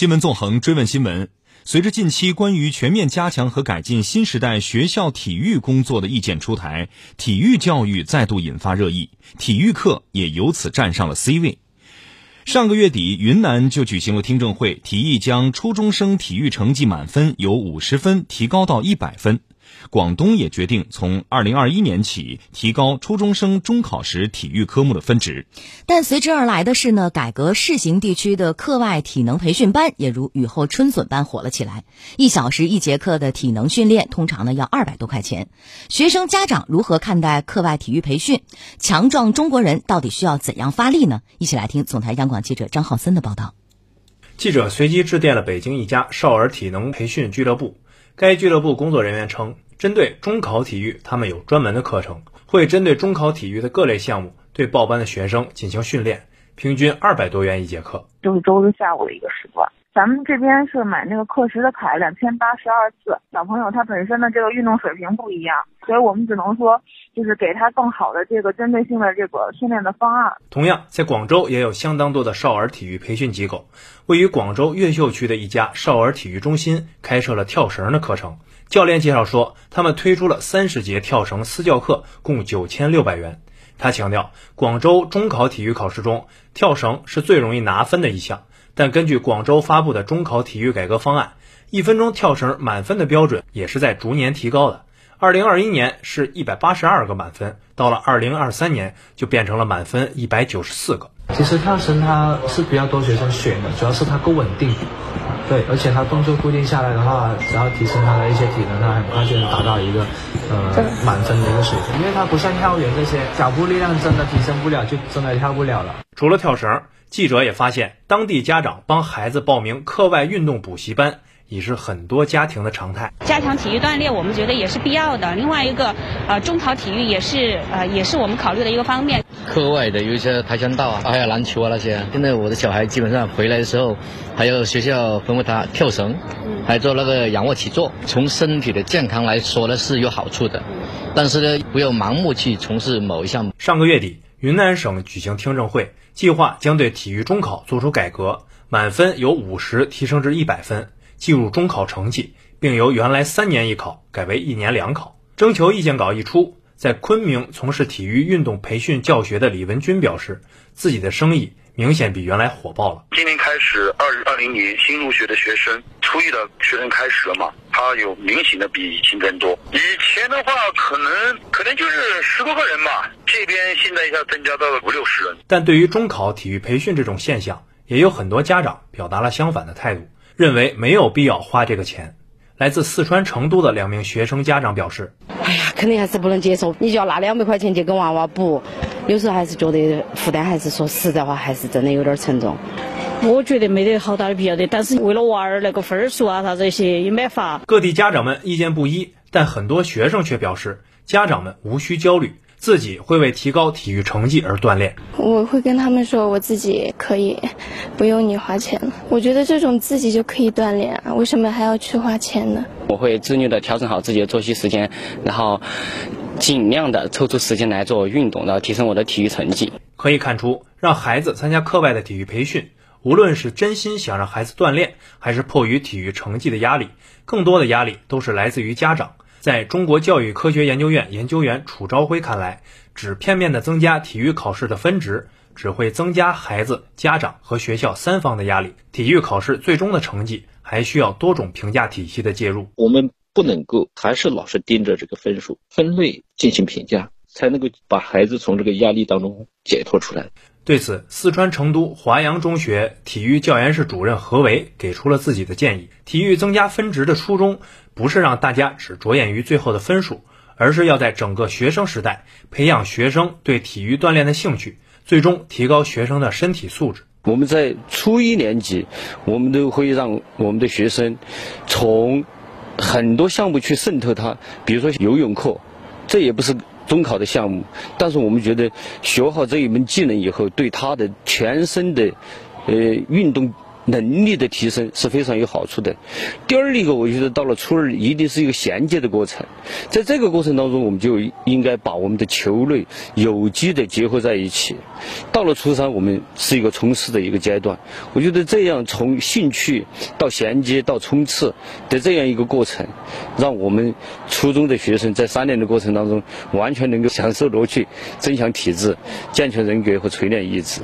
新闻纵横追问新闻：随着近期关于全面加强和改进新时代学校体育工作的意见出台，体育教育再度引发热议，体育课也由此站上了 C 位。上个月底，云南就举行了听证会，提议将初中生体育成绩满分由五十分提高到一百分。广东也决定从二零二一年起提高初中生中考时体育科目的分值，但随之而来的是呢，改革试行地区的课外体能培训班也如雨后春笋般火了起来。一小时一节课的体能训练，通常呢要二百多块钱。学生家长如何看待课外体育培训？强壮中国人到底需要怎样发力呢？一起来听总台央广记者张浩森的报道。记者随机致电了北京一家少儿体能培训俱乐部。该俱乐部工作人员称，针对中考体育，他们有专门的课程，会针对中考体育的各类项目，对报班的学生进行训练，平均二百多元一节课，就是周日下午的一个时段。咱们这边是买那个课时的卡，两千八十二次。小朋友他本身的这个运动水平不一样，所以我们只能说，就是给他更好的这个针对性的这个训练的方案。同样，在广州也有相当多的少儿体育培训机构。位于广州越秀区的一家少儿体育中心开设了跳绳的课程。教练介绍说，他们推出了三十节跳绳私教课，共九千六百元。他强调，广州中考体育考试中，跳绳是最容易拿分的一项。但根据广州发布的中考体育改革方案，一分钟跳绳满分的标准也是在逐年提高的。二零二一年是一百八十二个满分，到了二零二三年就变成了满分一百九十四个。其实跳绳它是比较多学生选的，主要是它够稳定，对，而且它动作固定下来的话，只要提升它的一些体能，它很快就能达到一个呃满分的一个水平。因为它不像跳远这些，脚步力量真的提升不了，就真的跳不了了。除了跳绳。记者也发现，当地家长帮孩子报名课外运动补习班，已是很多家庭的常态。加强体育锻炼，我们觉得也是必要的。另外一个，呃，中考体育也是，呃，也是我们考虑的一个方面。课外的有一些跆拳道啊，还有篮球啊那些。现在我的小孩基本上回来的时候，还有学校吩咐他跳绳，还做那个仰卧起坐。从身体的健康来说呢，是有好处的，但是呢，不要盲目去从事某一项目。上个月底。云南省举行听证会，计划将对体育中考做出改革，满分由五十提升至一百分，计入中考成绩，并由原来三年一考改为一年两考。征求意见稿一出，在昆明从事体育运动培训教学的李文军表示，自己的生意。明显比原来火爆了。今年开始，二二零年新入学的学生，初一的学生开始了嘛，他有明显的比以前更多。以前的话，可能可能就是十多个人吧，这边现在一下增加到了五六十人。但对于中考体育培训这种现象，也有很多家长表达了相反的态度，认为没有必要花这个钱。来自四川成都的两名学生家长表示：“哎呀，肯定还是不能接受，你就要拿两百块钱去跟娃娃补。”有时候还是觉得负担，还是说实在话，还是真的有点沉重。我觉得没得好大的必要的，但是为了娃儿那个分数啊啥这些也没法。各地家长们意见不一，但很多学生却表示，家长们无需焦虑，自己会为提高体育成绩而锻炼。我会跟他们说，我自己可以，不用你花钱了。我觉得这种自己就可以锻炼啊，为什么还要去花钱呢？我会自律的调整好自己的作息时间，然后。尽量的抽出时间来做运动，然后提升我的体育成绩。可以看出，让孩子参加课外的体育培训，无论是真心想让孩子锻炼，还是迫于体育成绩的压力，更多的压力都是来自于家长。在中国教育科学研究院研究员楚朝辉看来，只片面的增加体育考试的分值，只会增加孩子、家长和学校三方的压力。体育考试最终的成绩，还需要多种评价体系的介入。我们。不能够还是老是盯着这个分数分类进行评价，才能够把孩子从这个压力当中解脱出来。对此，四川成都华阳中学体育教研室主任何维给出了自己的建议：体育增加分值的初衷，不是让大家只着眼于最后的分数，而是要在整个学生时代培养学生对体育锻炼的兴趣，最终提高学生的身体素质。我们在初一年级，我们都会让我们的学生从。很多项目去渗透他，比如说游泳课，这也不是中考的项目，但是我们觉得学好这一门技能以后，对他的全身的呃运动能力的提升是非常有好处的。第二一个，我觉得到了初二一定是一个衔接的过程，在这个过程当中，我们就应该把我们的球类有机的结合在一起。到了初三，我们是一个冲刺的一个阶段，我觉得这样从兴趣到衔接到冲刺的这样一个过程，让我们初中的学生在三年的过程当中完全能够享受乐趣，增强体质，健全人格和锤炼意志。